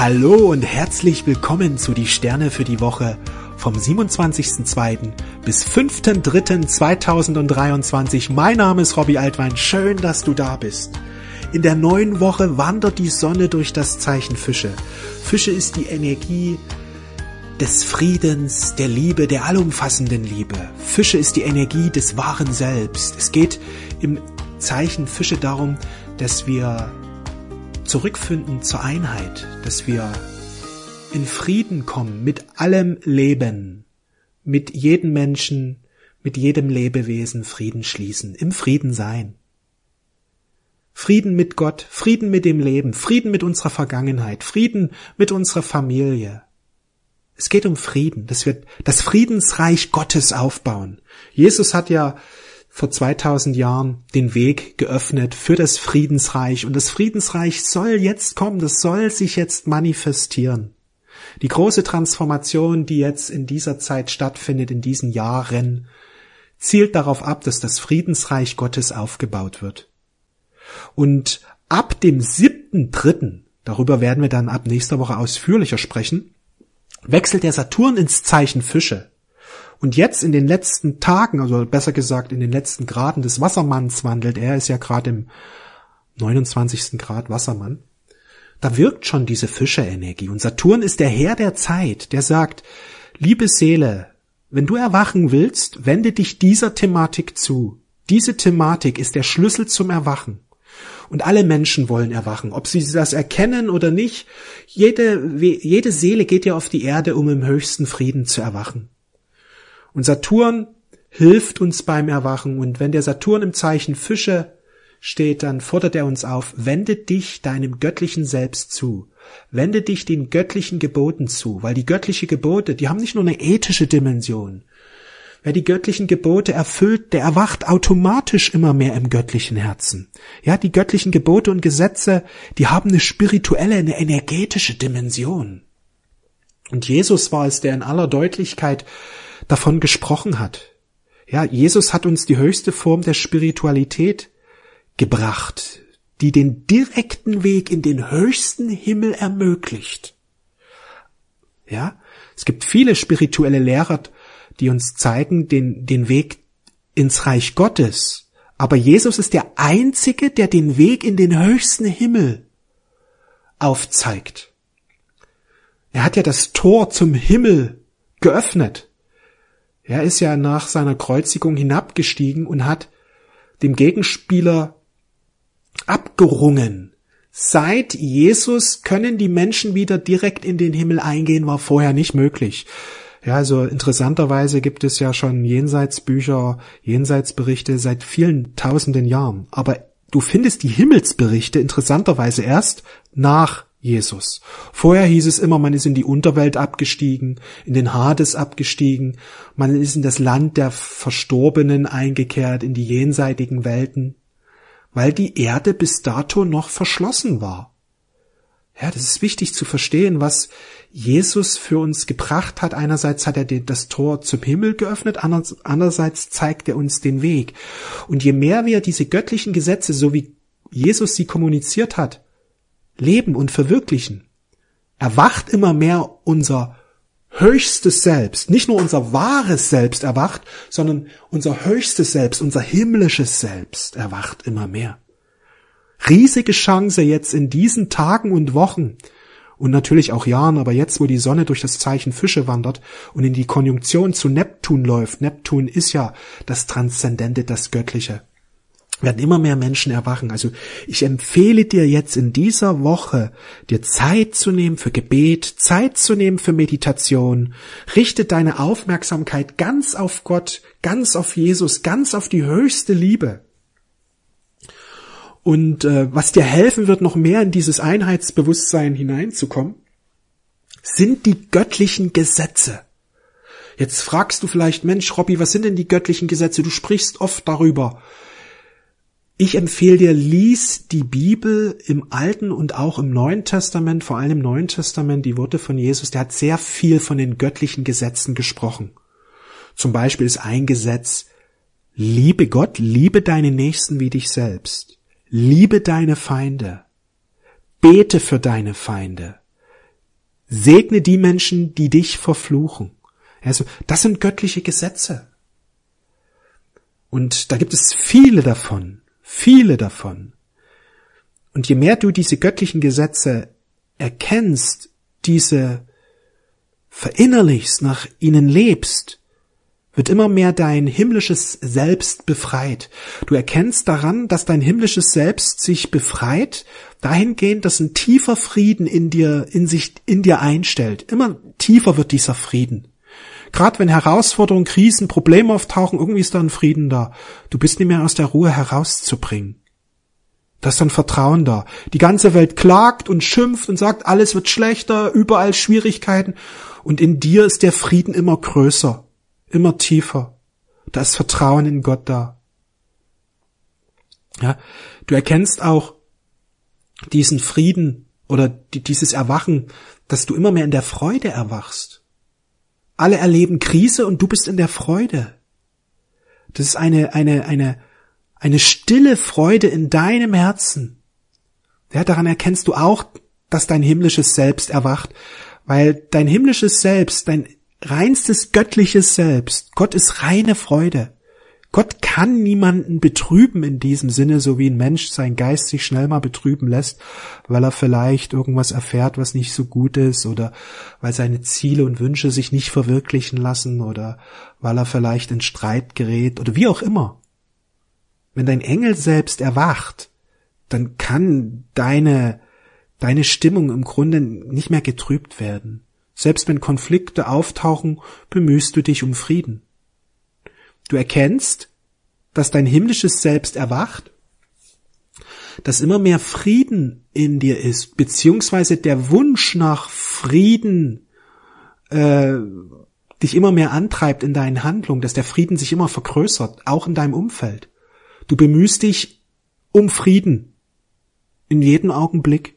Hallo und herzlich willkommen zu Die Sterne für die Woche vom 27.02. bis 5.03.2023. Mein Name ist Robbie Altwein. Schön, dass du da bist. In der neuen Woche wandert die Sonne durch das Zeichen Fische. Fische ist die Energie des Friedens, der Liebe, der allumfassenden Liebe. Fische ist die Energie des wahren Selbst. Es geht im Zeichen Fische darum, dass wir zurückfinden zur Einheit, dass wir in Frieden kommen mit allem Leben, mit jedem Menschen, mit jedem Lebewesen Frieden schließen, im Frieden sein. Frieden mit Gott, Frieden mit dem Leben, Frieden mit unserer Vergangenheit, Frieden mit unserer Familie. Es geht um Frieden, dass wir das Friedensreich Gottes aufbauen. Jesus hat ja vor 2000 Jahren den Weg geöffnet für das Friedensreich und das Friedensreich soll jetzt kommen, das soll sich jetzt manifestieren. Die große Transformation, die jetzt in dieser Zeit stattfindet, in diesen Jahren, zielt darauf ab, dass das Friedensreich Gottes aufgebaut wird. Und ab dem siebten Dritten, darüber werden wir dann ab nächster Woche ausführlicher sprechen, wechselt der Saturn ins Zeichen Fische. Und jetzt in den letzten Tagen, also besser gesagt in den letzten Graden des Wassermanns wandelt, er ist ja gerade im 29. Grad Wassermann, da wirkt schon diese Fischerenergie. Und Saturn ist der Herr der Zeit, der sagt, liebe Seele, wenn du erwachen willst, wende dich dieser Thematik zu. Diese Thematik ist der Schlüssel zum Erwachen. Und alle Menschen wollen erwachen, ob sie das erkennen oder nicht. Jede, jede Seele geht ja auf die Erde, um im höchsten Frieden zu erwachen. Und Saturn hilft uns beim Erwachen. Und wenn der Saturn im Zeichen Fische steht, dann fordert er uns auf, wende dich deinem göttlichen Selbst zu. Wende dich den göttlichen Geboten zu, weil die göttlichen Gebote, die haben nicht nur eine ethische Dimension. Wer die göttlichen Gebote erfüllt, der erwacht automatisch immer mehr im göttlichen Herzen. Ja, die göttlichen Gebote und Gesetze, die haben eine spirituelle, eine energetische Dimension. Und Jesus war es, der in aller Deutlichkeit davon gesprochen hat. Ja, Jesus hat uns die höchste Form der Spiritualität gebracht, die den direkten Weg in den höchsten Himmel ermöglicht. Ja, es gibt viele spirituelle Lehrer, die uns zeigen den, den Weg ins Reich Gottes. Aber Jesus ist der Einzige, der den Weg in den höchsten Himmel aufzeigt. Er hat ja das Tor zum Himmel geöffnet. Er ist ja nach seiner Kreuzigung hinabgestiegen und hat dem Gegenspieler abgerungen. Seit Jesus können die Menschen wieder direkt in den Himmel eingehen, war vorher nicht möglich. Ja, also interessanterweise gibt es ja schon Jenseitsbücher, Jenseitsberichte seit vielen tausenden Jahren. Aber du findest die Himmelsberichte interessanterweise erst nach Jesus. Vorher hieß es immer, man ist in die Unterwelt abgestiegen, in den Hades abgestiegen, man ist in das Land der Verstorbenen eingekehrt, in die jenseitigen Welten, weil die Erde bis dato noch verschlossen war. Ja, das ist wichtig zu verstehen, was Jesus für uns gebracht hat. Einerseits hat er das Tor zum Himmel geöffnet, andererseits zeigt er uns den Weg. Und je mehr wir diese göttlichen Gesetze, so wie Jesus sie kommuniziert hat, leben und verwirklichen, erwacht immer mehr unser höchstes Selbst, nicht nur unser wahres Selbst erwacht, sondern unser höchstes Selbst, unser himmlisches Selbst erwacht immer mehr. Riesige Chance jetzt in diesen Tagen und Wochen. Und natürlich auch Jahren, aber jetzt, wo die Sonne durch das Zeichen Fische wandert und in die Konjunktion zu Neptun läuft, Neptun ist ja das Transzendente, das Göttliche, werden immer mehr Menschen erwachen. Also ich empfehle dir jetzt in dieser Woche, dir Zeit zu nehmen für Gebet, Zeit zu nehmen für Meditation. Richte deine Aufmerksamkeit ganz auf Gott, ganz auf Jesus, ganz auf die höchste Liebe. Und äh, was dir helfen wird, noch mehr in dieses Einheitsbewusstsein hineinzukommen, sind die göttlichen Gesetze. Jetzt fragst du vielleicht, Mensch, Robby, was sind denn die göttlichen Gesetze? Du sprichst oft darüber. Ich empfehle dir, lies die Bibel im Alten und auch im Neuen Testament, vor allem im Neuen Testament, die Worte von Jesus, der hat sehr viel von den göttlichen Gesetzen gesprochen. Zum Beispiel ist ein Gesetz, liebe Gott, liebe deine Nächsten wie dich selbst, liebe deine Feinde, bete für deine Feinde, Segne die Menschen, die dich verfluchen. Also, das sind göttliche Gesetze. Und da gibt es viele davon, viele davon. Und je mehr du diese göttlichen Gesetze erkennst, diese verinnerlichst, nach ihnen lebst, wird immer mehr dein himmlisches Selbst befreit. Du erkennst daran, dass dein himmlisches Selbst sich befreit, dahingehend, dass ein tiefer Frieden in dir, in sich, in dir einstellt. Immer tiefer wird dieser Frieden. Gerade wenn Herausforderungen, Krisen, Probleme auftauchen, irgendwie ist da ein Frieden da. Du bist nicht mehr aus der Ruhe herauszubringen. Da ist dann Vertrauen da. Die ganze Welt klagt und schimpft und sagt, alles wird schlechter, überall Schwierigkeiten. Und in dir ist der Frieden immer größer, immer tiefer. Da ist Vertrauen in Gott da. Ja, du erkennst auch diesen Frieden oder dieses Erwachen, dass du immer mehr in der Freude erwachst. Alle erleben Krise und du bist in der Freude. Das ist eine, eine, eine, eine stille Freude in deinem Herzen. Ja, daran erkennst du auch, dass dein himmlisches Selbst erwacht, weil dein himmlisches Selbst, dein reinstes göttliches Selbst, Gott ist reine Freude. Gott kann niemanden betrüben in diesem Sinne, so wie ein Mensch sein Geist sich schnell mal betrüben lässt, weil er vielleicht irgendwas erfährt, was nicht so gut ist, oder weil seine Ziele und Wünsche sich nicht verwirklichen lassen, oder weil er vielleicht in Streit gerät, oder wie auch immer. Wenn dein Engel selbst erwacht, dann kann deine, deine Stimmung im Grunde nicht mehr getrübt werden. Selbst wenn Konflikte auftauchen, bemühst du dich um Frieden. Du erkennst, dass dein himmlisches Selbst erwacht, dass immer mehr Frieden in dir ist, beziehungsweise der Wunsch nach Frieden äh, dich immer mehr antreibt in deinen Handlungen, dass der Frieden sich immer vergrößert, auch in deinem Umfeld. Du bemühst dich um Frieden in jedem Augenblick.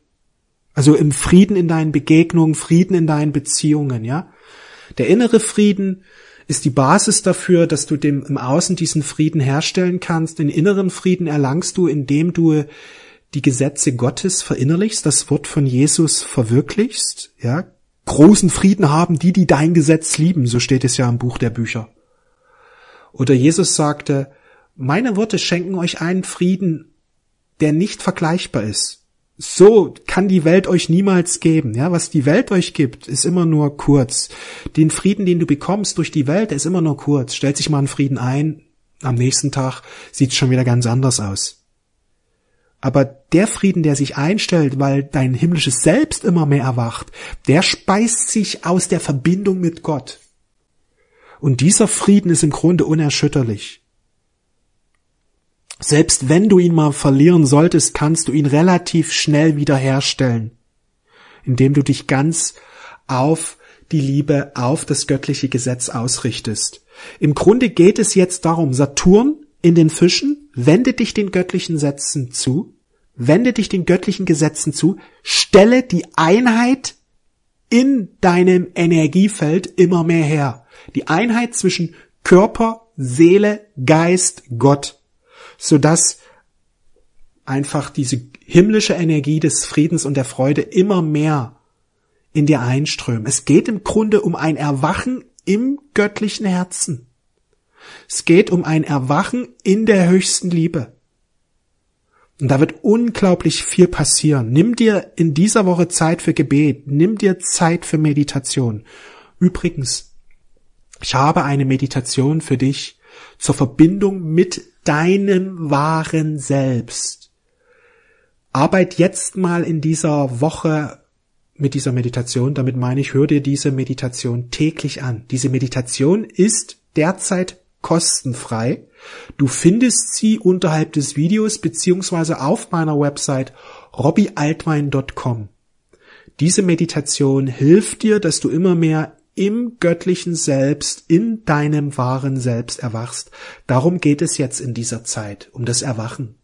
Also im Frieden in deinen Begegnungen, Frieden in deinen Beziehungen, ja. Der innere Frieden ist die Basis dafür, dass du dem im Außen diesen Frieden herstellen kannst. Den inneren Frieden erlangst du, indem du die Gesetze Gottes verinnerlichst, das Wort von Jesus verwirklichst, ja. Großen Frieden haben die, die dein Gesetz lieben, so steht es ja im Buch der Bücher. Oder Jesus sagte, meine Worte schenken euch einen Frieden, der nicht vergleichbar ist so kann die Welt euch niemals geben. Ja, was die Welt euch gibt, ist immer nur kurz. Den Frieden, den du bekommst durch die Welt, ist immer nur kurz. Stellt sich mal einen Frieden ein, am nächsten Tag sieht es schon wieder ganz anders aus. Aber der Frieden, der sich einstellt, weil dein himmlisches Selbst immer mehr erwacht, der speist sich aus der Verbindung mit Gott. Und dieser Frieden ist im Grunde unerschütterlich. Selbst wenn du ihn mal verlieren solltest, kannst du ihn relativ schnell wiederherstellen, indem du dich ganz auf die Liebe, auf das göttliche Gesetz ausrichtest. Im Grunde geht es jetzt darum, Saturn in den Fischen, wende dich den göttlichen Sätzen zu, wende dich den göttlichen Gesetzen zu, stelle die Einheit in deinem Energiefeld immer mehr her. Die Einheit zwischen Körper, Seele, Geist, Gott so dass einfach diese himmlische Energie des Friedens und der Freude immer mehr in dir einströmen. Es geht im Grunde um ein Erwachen im göttlichen Herzen. Es geht um ein Erwachen in der höchsten Liebe. Und da wird unglaublich viel passieren. Nimm dir in dieser Woche Zeit für Gebet. Nimm dir Zeit für Meditation. Übrigens, ich habe eine Meditation für dich zur Verbindung mit deinem wahren Selbst. Arbeit jetzt mal in dieser Woche mit dieser Meditation. Damit meine ich, hör dir diese Meditation täglich an. Diese Meditation ist derzeit kostenfrei. Du findest sie unterhalb des Videos beziehungsweise auf meiner Website robbyaltwein.com. Diese Meditation hilft dir, dass du immer mehr im göttlichen Selbst, in deinem wahren Selbst erwachst. Darum geht es jetzt in dieser Zeit, um das Erwachen.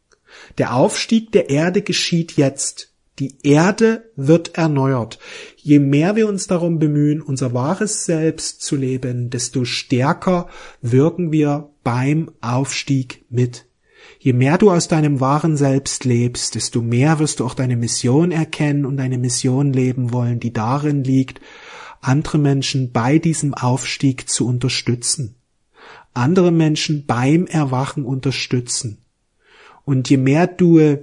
Der Aufstieg der Erde geschieht jetzt. Die Erde wird erneuert. Je mehr wir uns darum bemühen, unser wahres Selbst zu leben, desto stärker wirken wir beim Aufstieg mit. Je mehr du aus deinem wahren Selbst lebst, desto mehr wirst du auch deine Mission erkennen und deine Mission leben wollen, die darin liegt, andere Menschen bei diesem Aufstieg zu unterstützen. Andere Menschen beim Erwachen unterstützen. Und je mehr du,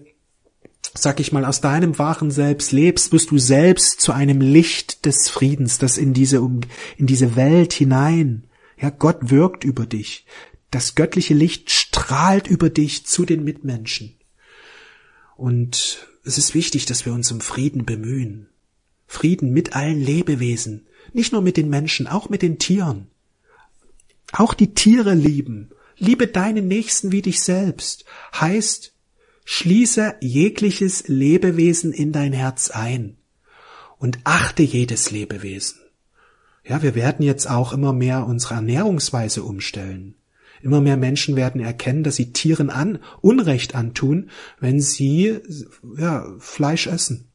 sag ich mal, aus deinem wahren Selbst lebst, wirst du selbst zu einem Licht des Friedens, das in diese, in diese Welt hinein, ja, Gott wirkt über dich. Das göttliche Licht strahlt über dich zu den Mitmenschen. Und es ist wichtig, dass wir uns um Frieden bemühen. Frieden mit allen Lebewesen, nicht nur mit den Menschen, auch mit den Tieren. Auch die Tiere lieben. Liebe deinen Nächsten wie dich selbst. Heißt, schließe jegliches Lebewesen in dein Herz ein und achte jedes Lebewesen. Ja, wir werden jetzt auch immer mehr unsere Ernährungsweise umstellen. Immer mehr Menschen werden erkennen, dass sie Tieren an Unrecht antun, wenn sie ja, Fleisch essen.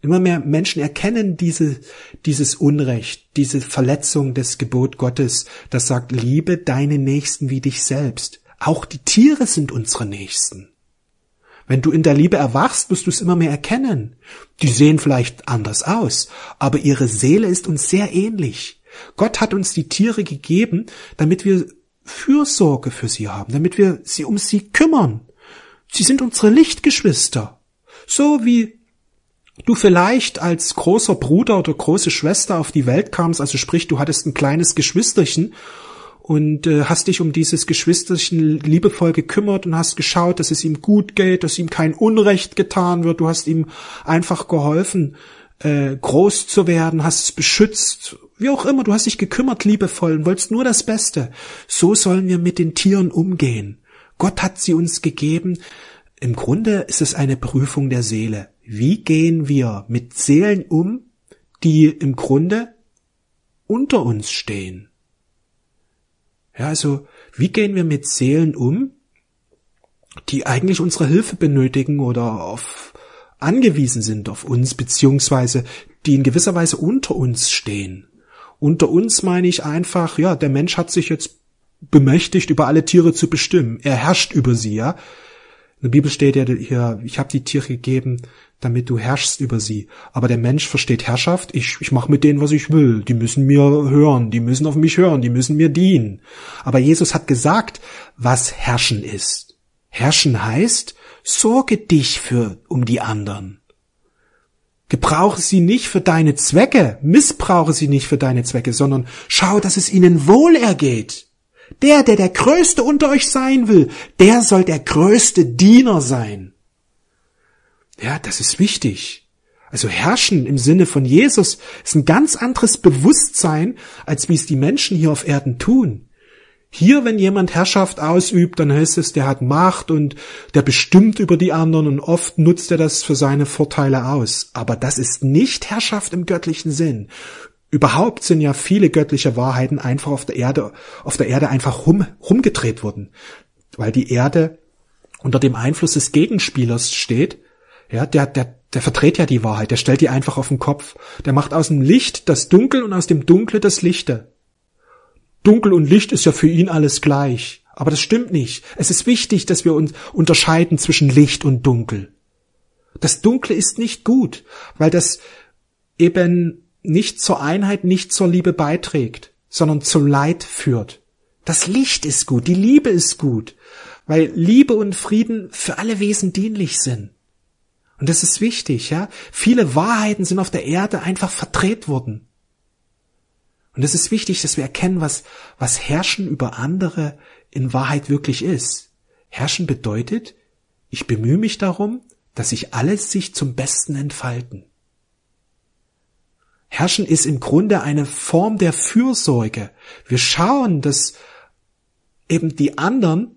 Immer mehr Menschen erkennen diese, dieses Unrecht, diese Verletzung des Gebot Gottes, das sagt, liebe deine Nächsten wie dich selbst. Auch die Tiere sind unsere Nächsten. Wenn du in der Liebe erwachst, wirst du es immer mehr erkennen. Die sehen vielleicht anders aus, aber ihre Seele ist uns sehr ähnlich. Gott hat uns die Tiere gegeben, damit wir Fürsorge für sie haben, damit wir sie um sie kümmern. Sie sind unsere Lichtgeschwister. So wie du vielleicht als großer Bruder oder große Schwester auf die Welt kamst, also sprich, du hattest ein kleines Geschwisterchen und äh, hast dich um dieses Geschwisterchen liebevoll gekümmert und hast geschaut, dass es ihm gut geht, dass ihm kein Unrecht getan wird. Du hast ihm einfach geholfen, äh, groß zu werden, hast es beschützt wie auch immer, du hast dich gekümmert liebevoll und wolltest nur das Beste. So sollen wir mit den Tieren umgehen. Gott hat sie uns gegeben. Im Grunde ist es eine Prüfung der Seele. Wie gehen wir mit Seelen um, die im Grunde unter uns stehen? Ja, also, wie gehen wir mit Seelen um, die eigentlich unsere Hilfe benötigen oder auf angewiesen sind auf uns, beziehungsweise die in gewisser Weise unter uns stehen? Unter uns meine ich einfach, ja, der Mensch hat sich jetzt bemächtigt, über alle Tiere zu bestimmen. Er herrscht über sie, ja. In der Bibel steht ja hier, ich habe die Tiere gegeben, damit du herrschst über sie. Aber der Mensch versteht Herrschaft, ich, ich mache mit denen, was ich will. Die müssen mir hören, die müssen auf mich hören, die müssen mir dienen. Aber Jesus hat gesagt, was Herrschen ist. Herrschen heißt, sorge dich für um die anderen. Gebrauche sie nicht für deine Zwecke, missbrauche sie nicht für deine Zwecke, sondern schau, dass es ihnen wohl ergeht. Der, der der Größte unter euch sein will, der soll der größte Diener sein. Ja, das ist wichtig. Also herrschen im Sinne von Jesus ist ein ganz anderes Bewusstsein, als wie es die Menschen hier auf Erden tun. Hier, wenn jemand Herrschaft ausübt, dann heißt es, der hat Macht und der bestimmt über die anderen und oft nutzt er das für seine Vorteile aus. Aber das ist nicht Herrschaft im göttlichen Sinn. Überhaupt sind ja viele göttliche Wahrheiten einfach auf der Erde, auf der Erde einfach rum, rumgedreht worden. Weil die Erde unter dem Einfluss des Gegenspielers steht. Ja, der, der, der verdreht ja die Wahrheit, der stellt die einfach auf den Kopf. Der macht aus dem Licht das Dunkel und aus dem Dunkle das Lichte. Dunkel und Licht ist ja für ihn alles gleich. Aber das stimmt nicht. Es ist wichtig, dass wir uns unterscheiden zwischen Licht und Dunkel. Das Dunkle ist nicht gut, weil das eben nicht zur Einheit, nicht zur Liebe beiträgt, sondern zum Leid führt. Das Licht ist gut, die Liebe ist gut, weil Liebe und Frieden für alle Wesen dienlich sind. Und das ist wichtig, ja. Viele Wahrheiten sind auf der Erde einfach verdreht worden. Und es ist wichtig, dass wir erkennen, was, was Herrschen über andere in Wahrheit wirklich ist. Herrschen bedeutet, ich bemühe mich darum, dass sich alles sich zum Besten entfalten. Herrschen ist im Grunde eine Form der Fürsorge. Wir schauen, dass eben die anderen,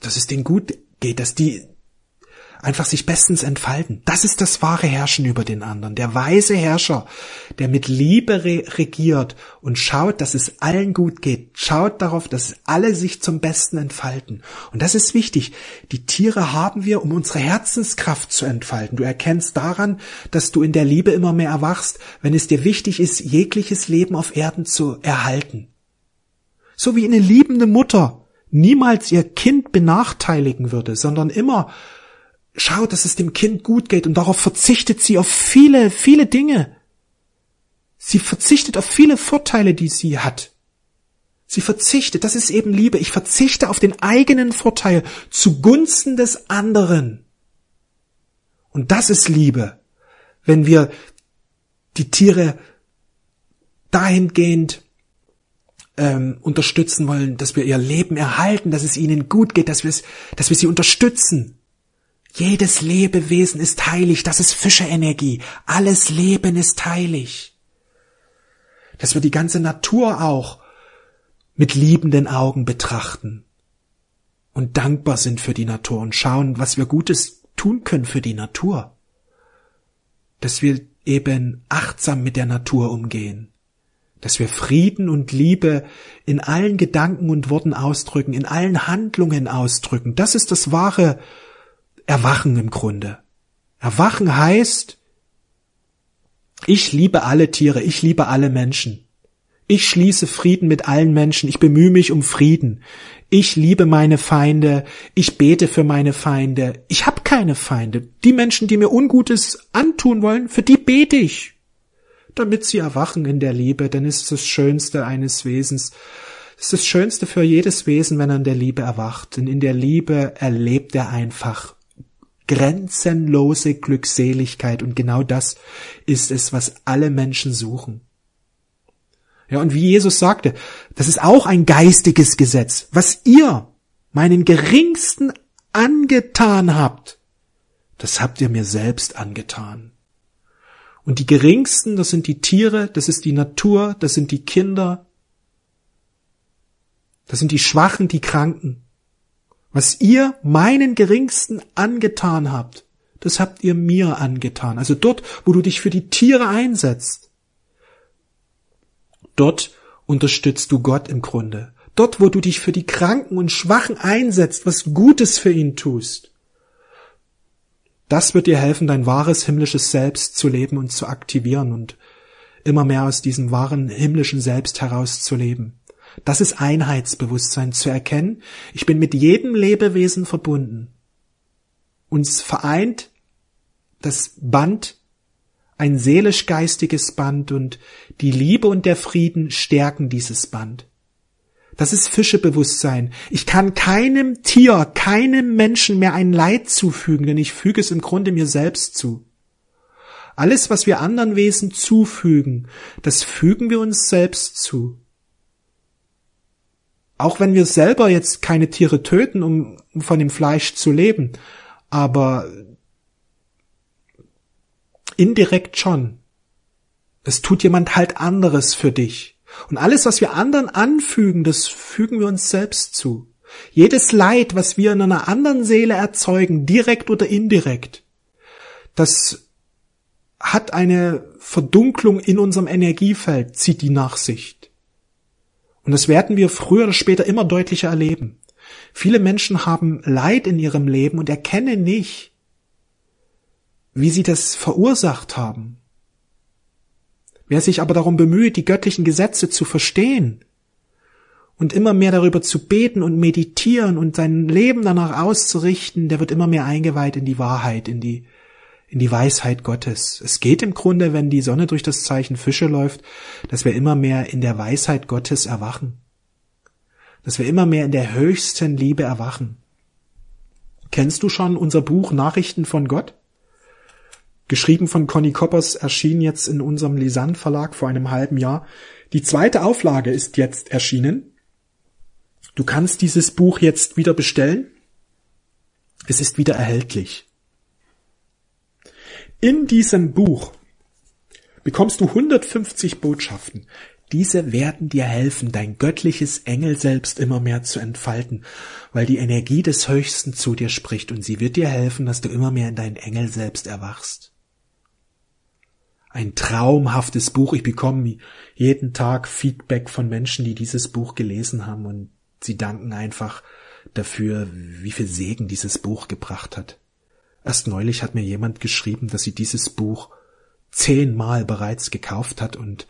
dass es denen gut geht, dass die einfach sich bestens entfalten. Das ist das wahre Herrschen über den anderen. Der weise Herrscher, der mit Liebe re regiert und schaut, dass es allen gut geht. Schaut darauf, dass alle sich zum Besten entfalten. Und das ist wichtig. Die Tiere haben wir, um unsere Herzenskraft zu entfalten. Du erkennst daran, dass du in der Liebe immer mehr erwachst, wenn es dir wichtig ist, jegliches Leben auf Erden zu erhalten. So wie eine liebende Mutter niemals ihr Kind benachteiligen würde, sondern immer schaut, dass es dem Kind gut geht und darauf verzichtet sie auf viele, viele Dinge. Sie verzichtet auf viele Vorteile, die sie hat. Sie verzichtet, das ist eben Liebe. Ich verzichte auf den eigenen Vorteil zugunsten des anderen. Und das ist Liebe, wenn wir die Tiere dahingehend ähm, unterstützen wollen, dass wir ihr Leben erhalten, dass es ihnen gut geht, dass wir dass wir sie unterstützen. Jedes Lebewesen ist heilig, das ist Fischerenergie. Alles Leben ist heilig. Dass wir die ganze Natur auch mit liebenden Augen betrachten und dankbar sind für die Natur und schauen, was wir Gutes tun können für die Natur. Dass wir eben achtsam mit der Natur umgehen dass wir Frieden und Liebe in allen Gedanken und Worten ausdrücken, in allen Handlungen ausdrücken. Das ist das wahre Erwachen im Grunde. Erwachen heißt, ich liebe alle Tiere, ich liebe alle Menschen. Ich schließe Frieden mit allen Menschen, ich bemühe mich um Frieden. Ich liebe meine Feinde, ich bete für meine Feinde. Ich habe keine Feinde. Die Menschen, die mir Ungutes antun wollen, für die bete ich damit sie erwachen in der Liebe, denn ist das Schönste eines Wesens. Es ist das Schönste für jedes Wesen, wenn er in der Liebe erwacht, denn in der Liebe erlebt er einfach grenzenlose Glückseligkeit und genau das ist es, was alle Menschen suchen. Ja, und wie Jesus sagte, das ist auch ein geistiges Gesetz. Was ihr meinen geringsten angetan habt, das habt ihr mir selbst angetan. Und die geringsten, das sind die Tiere, das ist die Natur, das sind die Kinder, das sind die Schwachen, die Kranken. Was ihr meinen geringsten angetan habt, das habt ihr mir angetan. Also dort, wo du dich für die Tiere einsetzt, dort unterstützt du Gott im Grunde. Dort, wo du dich für die Kranken und Schwachen einsetzt, was Gutes für ihn tust, das wird dir helfen, dein wahres himmlisches Selbst zu leben und zu aktivieren und immer mehr aus diesem wahren himmlischen Selbst herauszuleben. Das ist Einheitsbewusstsein zu erkennen. Ich bin mit jedem Lebewesen verbunden. Uns vereint das Band, ein seelisch-geistiges Band und die Liebe und der Frieden stärken dieses Band. Das ist Fischebewusstsein. Ich kann keinem Tier, keinem Menschen mehr ein Leid zufügen, denn ich füge es im Grunde mir selbst zu. Alles, was wir anderen Wesen zufügen, das fügen wir uns selbst zu. Auch wenn wir selber jetzt keine Tiere töten, um von dem Fleisch zu leben, aber indirekt schon. Es tut jemand halt anderes für dich. Und alles, was wir anderen anfügen, das fügen wir uns selbst zu. Jedes Leid, was wir in einer anderen Seele erzeugen, direkt oder indirekt, das hat eine Verdunklung in unserem Energiefeld, zieht die Nachsicht. Und das werden wir früher oder später immer deutlicher erleben. Viele Menschen haben Leid in ihrem Leben und erkennen nicht, wie sie das verursacht haben. Wer sich aber darum bemüht, die göttlichen Gesetze zu verstehen und immer mehr darüber zu beten und meditieren und sein Leben danach auszurichten, der wird immer mehr eingeweiht in die Wahrheit, in die, in die Weisheit Gottes. Es geht im Grunde, wenn die Sonne durch das Zeichen Fische läuft, dass wir immer mehr in der Weisheit Gottes erwachen. Dass wir immer mehr in der höchsten Liebe erwachen. Kennst du schon unser Buch Nachrichten von Gott? Geschrieben von Conny Koppers erschien jetzt in unserem Lisann Verlag vor einem halben Jahr. Die zweite Auflage ist jetzt erschienen. Du kannst dieses Buch jetzt wieder bestellen. Es ist wieder erhältlich. In diesem Buch bekommst du 150 Botschaften. Diese werden dir helfen, dein göttliches Engel selbst immer mehr zu entfalten, weil die Energie des Höchsten zu dir spricht und sie wird dir helfen, dass du immer mehr in deinen Engel selbst erwachst ein traumhaftes Buch. Ich bekomme jeden Tag Feedback von Menschen, die dieses Buch gelesen haben und sie danken einfach dafür, wie viel Segen dieses Buch gebracht hat. Erst neulich hat mir jemand geschrieben, dass sie dieses Buch zehnmal bereits gekauft hat und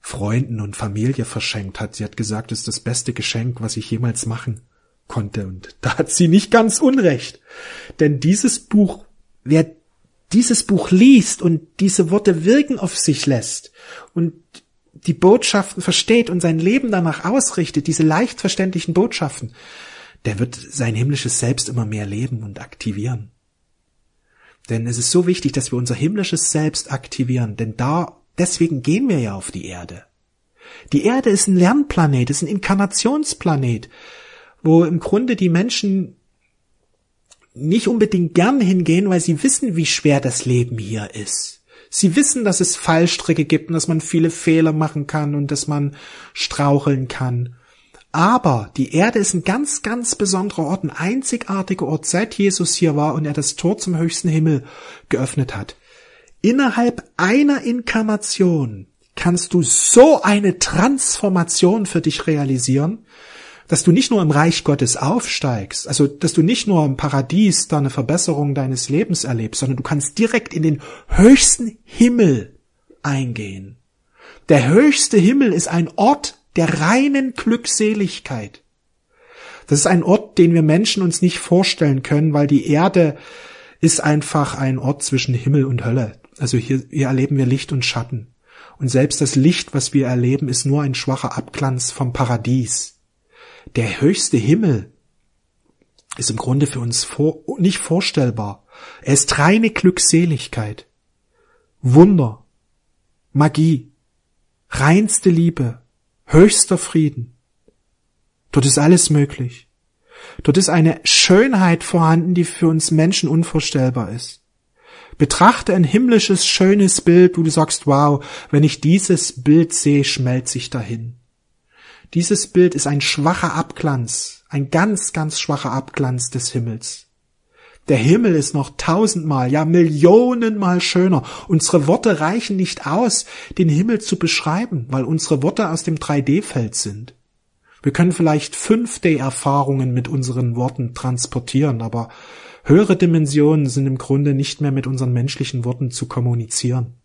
Freunden und Familie verschenkt hat. Sie hat gesagt, es ist das beste Geschenk, was ich jemals machen konnte. Und da hat sie nicht ganz unrecht. Denn dieses Buch, wer dieses Buch liest und diese Worte wirken auf sich lässt und die Botschaften versteht und sein Leben danach ausrichtet, diese leicht verständlichen Botschaften, der wird sein himmlisches Selbst immer mehr leben und aktivieren. Denn es ist so wichtig, dass wir unser himmlisches Selbst aktivieren, denn da, deswegen gehen wir ja auf die Erde. Die Erde ist ein Lernplanet, ist ein Inkarnationsplanet, wo im Grunde die Menschen nicht unbedingt gern hingehen, weil sie wissen, wie schwer das Leben hier ist. Sie wissen, dass es Fallstricke gibt und dass man viele Fehler machen kann und dass man straucheln kann. Aber die Erde ist ein ganz, ganz besonderer Ort, ein einzigartiger Ort, seit Jesus hier war und er das Tor zum höchsten Himmel geöffnet hat. Innerhalb einer Inkarnation kannst du so eine Transformation für dich realisieren, dass du nicht nur im Reich Gottes aufsteigst, also dass du nicht nur im Paradies da eine Verbesserung deines Lebens erlebst, sondern du kannst direkt in den höchsten Himmel eingehen. Der höchste Himmel ist ein Ort der reinen Glückseligkeit. Das ist ein Ort, den wir Menschen uns nicht vorstellen können, weil die Erde ist einfach ein Ort zwischen Himmel und Hölle. Also hier, hier erleben wir Licht und Schatten. Und selbst das Licht, was wir erleben, ist nur ein schwacher Abglanz vom Paradies. Der höchste Himmel ist im Grunde für uns vor, nicht vorstellbar. Er ist reine Glückseligkeit, Wunder, Magie, reinste Liebe, höchster Frieden. Dort ist alles möglich. Dort ist eine Schönheit vorhanden, die für uns Menschen unvorstellbar ist. Betrachte ein himmlisches, schönes Bild, wo du sagst, wow, wenn ich dieses Bild sehe, schmelze ich dahin. Dieses Bild ist ein schwacher Abglanz, ein ganz, ganz schwacher Abglanz des Himmels. Der Himmel ist noch tausendmal, ja Millionenmal schöner. Unsere Worte reichen nicht aus, den Himmel zu beschreiben, weil unsere Worte aus dem 3D-Feld sind. Wir können vielleicht 5D-Erfahrungen mit unseren Worten transportieren, aber höhere Dimensionen sind im Grunde nicht mehr mit unseren menschlichen Worten zu kommunizieren.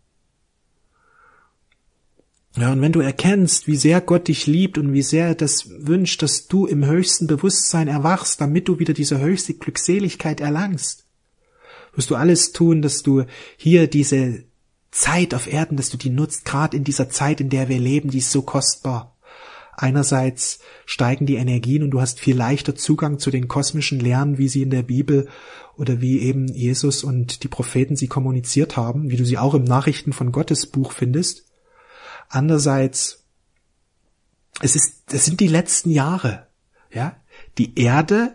Ja, und wenn du erkennst, wie sehr Gott dich liebt und wie sehr er das wünscht, dass du im höchsten Bewusstsein erwachst, damit du wieder diese höchste Glückseligkeit erlangst, wirst du alles tun, dass du hier diese Zeit auf Erden, dass du die nutzt, gerade in dieser Zeit, in der wir leben, die ist so kostbar. Einerseits steigen die Energien und du hast viel leichter Zugang zu den kosmischen Lernen, wie sie in der Bibel oder wie eben Jesus und die Propheten sie kommuniziert haben, wie du sie auch im Nachrichten von Gottes Buch findest. Andererseits, es ist, es sind die letzten Jahre, ja. Die Erde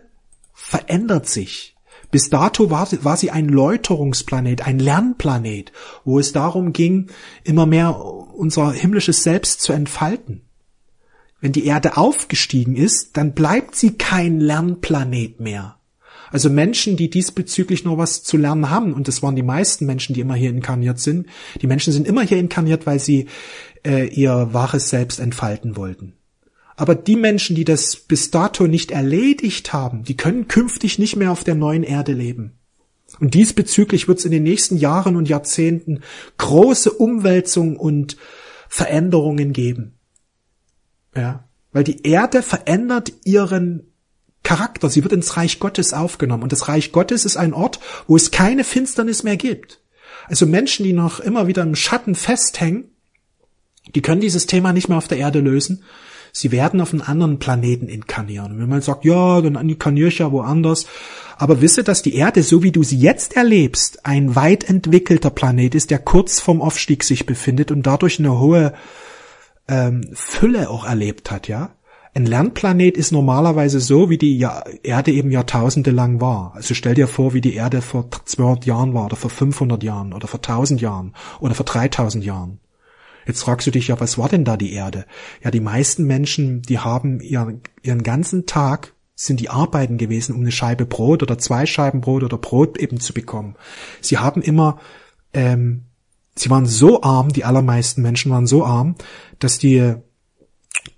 verändert sich. Bis dato war, war sie ein Läuterungsplanet, ein Lernplanet, wo es darum ging, immer mehr unser himmlisches Selbst zu entfalten. Wenn die Erde aufgestiegen ist, dann bleibt sie kein Lernplanet mehr. Also Menschen, die diesbezüglich noch was zu lernen haben, und das waren die meisten Menschen, die immer hier inkarniert sind, die Menschen sind immer hier inkarniert, weil sie äh, ihr wahres Selbst entfalten wollten. Aber die Menschen, die das bis dato nicht erledigt haben, die können künftig nicht mehr auf der neuen Erde leben. Und diesbezüglich wird es in den nächsten Jahren und Jahrzehnten große Umwälzungen und Veränderungen geben. Ja, weil die Erde verändert ihren Charakter, sie wird ins Reich Gottes aufgenommen. Und das Reich Gottes ist ein Ort, wo es keine Finsternis mehr gibt. Also Menschen, die noch immer wieder im Schatten festhängen, die können dieses Thema nicht mehr auf der Erde lösen. Sie werden auf einen anderen Planeten inkarnieren. Und wenn man sagt, ja, dann inkarniere ich ja woanders. Aber wisse, dass die Erde, so wie du sie jetzt erlebst, ein weit entwickelter Planet ist, der kurz vorm Aufstieg sich befindet und dadurch eine hohe ähm, Fülle auch erlebt hat, ja. Ein Lernplanet ist normalerweise so, wie die Erde eben Jahrtausende lang war. Also stell dir vor, wie die Erde vor 200 Jahren war oder vor 500 Jahren oder vor 1000 Jahren oder vor 3000 Jahren. Jetzt fragst du dich ja, was war denn da die Erde? Ja, die meisten Menschen, die haben ihren, ihren ganzen Tag sind die arbeiten gewesen, um eine Scheibe Brot oder zwei Scheiben Brot oder Brot eben zu bekommen. Sie haben immer, ähm, sie waren so arm, die allermeisten Menschen waren so arm, dass die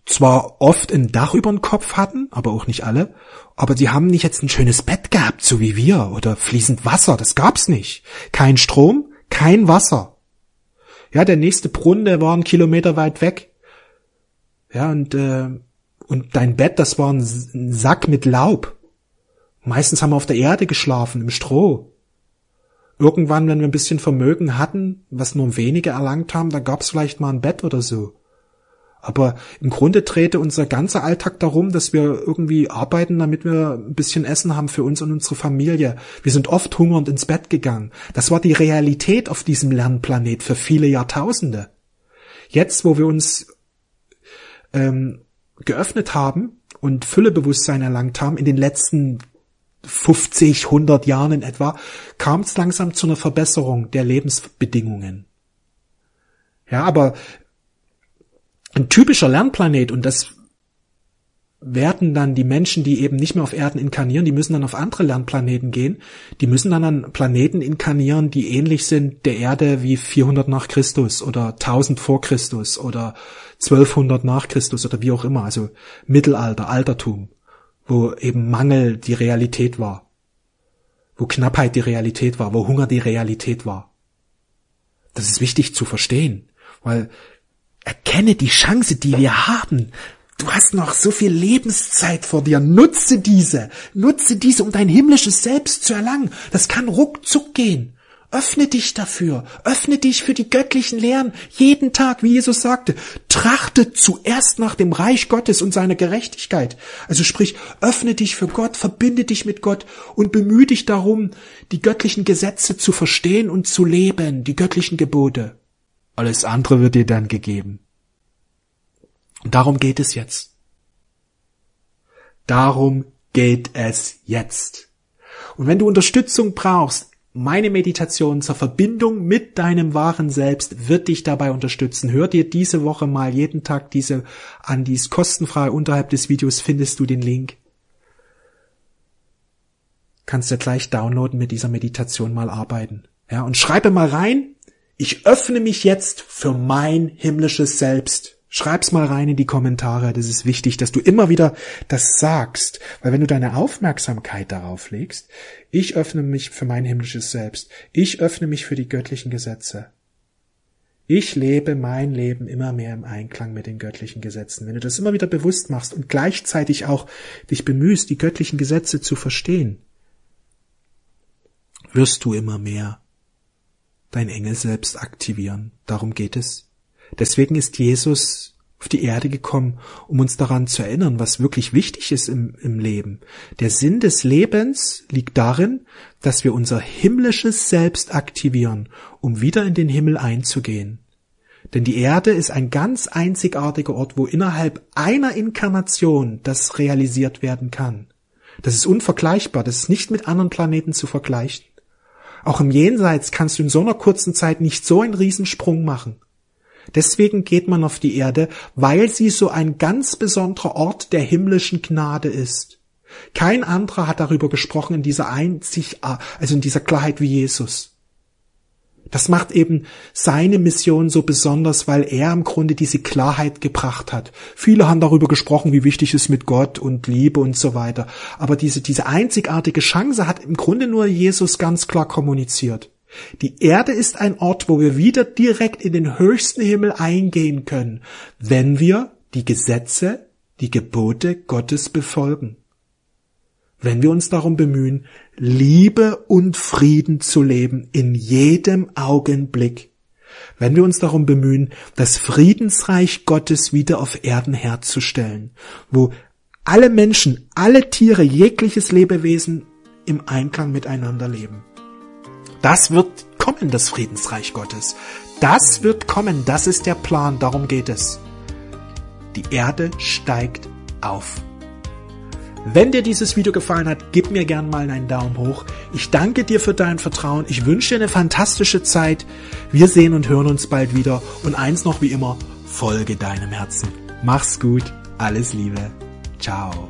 zwar oft ein Dach über den Kopf hatten, aber auch nicht alle, aber die haben nicht jetzt ein schönes Bett gehabt, so wie wir, oder fließend Wasser, das gab's nicht. Kein Strom, kein Wasser. Ja, der nächste Brunnen, der war einen Kilometer weit weg. Ja, und, äh, Und dein Bett, das war ein Sack mit Laub. Meistens haben wir auf der Erde geschlafen, im Stroh. Irgendwann, wenn wir ein bisschen Vermögen hatten, was nur wenige erlangt haben, da gab's vielleicht mal ein Bett oder so. Aber im Grunde drehte unser ganzer Alltag darum, dass wir irgendwie arbeiten, damit wir ein bisschen Essen haben für uns und unsere Familie. Wir sind oft hungernd ins Bett gegangen. Das war die Realität auf diesem Lernplanet für viele Jahrtausende. Jetzt, wo wir uns ähm, geöffnet haben und Füllebewusstsein erlangt haben, in den letzten 50, 100 Jahren in etwa, kam es langsam zu einer Verbesserung der Lebensbedingungen. Ja, aber ein typischer Lernplanet und das werden dann die Menschen, die eben nicht mehr auf Erden inkarnieren, die müssen dann auf andere Lernplaneten gehen. Die müssen dann an Planeten inkarnieren, die ähnlich sind der Erde wie 400 nach Christus oder 1000 vor Christus oder 1200 nach Christus oder wie auch immer. Also Mittelalter, Altertum, wo eben Mangel die Realität war, wo Knappheit die Realität war, wo Hunger die Realität war. Das ist wichtig zu verstehen, weil Erkenne die Chance, die wir haben. Du hast noch so viel Lebenszeit vor dir. Nutze diese. Nutze diese, um dein himmlisches Selbst zu erlangen. Das kann ruckzuck gehen. Öffne dich dafür. Öffne dich für die göttlichen Lehren. Jeden Tag, wie Jesus sagte, trachte zuerst nach dem Reich Gottes und seiner Gerechtigkeit. Also sprich, öffne dich für Gott, verbinde dich mit Gott und bemühe dich darum, die göttlichen Gesetze zu verstehen und zu leben, die göttlichen Gebote. Alles andere wird dir dann gegeben. Und darum geht es jetzt. Darum geht es jetzt. Und wenn du Unterstützung brauchst, meine Meditation zur Verbindung mit deinem wahren Selbst wird dich dabei unterstützen. Hör dir diese Woche mal jeden Tag diese an, die ist kostenfrei. Unterhalb des Videos findest du den Link. Kannst du gleich downloaden, mit dieser Meditation mal arbeiten. Ja, und schreibe mal rein, ich öffne mich jetzt für mein himmlisches Selbst. Schreib's mal rein in die Kommentare. Das ist wichtig, dass du immer wieder das sagst. Weil wenn du deine Aufmerksamkeit darauf legst, ich öffne mich für mein himmlisches Selbst. Ich öffne mich für die göttlichen Gesetze. Ich lebe mein Leben immer mehr im Einklang mit den göttlichen Gesetzen. Wenn du das immer wieder bewusst machst und gleichzeitig auch dich bemühst, die göttlichen Gesetze zu verstehen, wirst du immer mehr dein Engel selbst aktivieren. Darum geht es. Deswegen ist Jesus auf die Erde gekommen, um uns daran zu erinnern, was wirklich wichtig ist im, im Leben. Der Sinn des Lebens liegt darin, dass wir unser himmlisches Selbst aktivieren, um wieder in den Himmel einzugehen. Denn die Erde ist ein ganz einzigartiger Ort, wo innerhalb einer Inkarnation das realisiert werden kann. Das ist unvergleichbar, das ist nicht mit anderen Planeten zu vergleichen. Auch im Jenseits kannst du in so einer kurzen Zeit nicht so einen Riesensprung machen. Deswegen geht man auf die Erde, weil sie so ein ganz besonderer Ort der himmlischen Gnade ist. Kein anderer hat darüber gesprochen in dieser einzig, also in dieser Klarheit wie Jesus. Das macht eben seine Mission so besonders, weil er im Grunde diese Klarheit gebracht hat. Viele haben darüber gesprochen, wie wichtig es mit Gott und Liebe und so weiter. Aber diese, diese einzigartige Chance hat im Grunde nur Jesus ganz klar kommuniziert. Die Erde ist ein Ort, wo wir wieder direkt in den höchsten Himmel eingehen können, wenn wir die Gesetze, die Gebote Gottes befolgen wenn wir uns darum bemühen, Liebe und Frieden zu leben in jedem Augenblick, wenn wir uns darum bemühen, das Friedensreich Gottes wieder auf Erden herzustellen, wo alle Menschen, alle Tiere, jegliches Lebewesen im Einklang miteinander leben. Das wird kommen, das Friedensreich Gottes. Das wird kommen, das ist der Plan, darum geht es. Die Erde steigt auf. Wenn dir dieses Video gefallen hat, gib mir gern mal einen Daumen hoch. Ich danke dir für dein Vertrauen. Ich wünsche dir eine fantastische Zeit. Wir sehen und hören uns bald wieder. Und eins noch wie immer, folge deinem Herzen. Mach's gut. Alles Liebe. Ciao.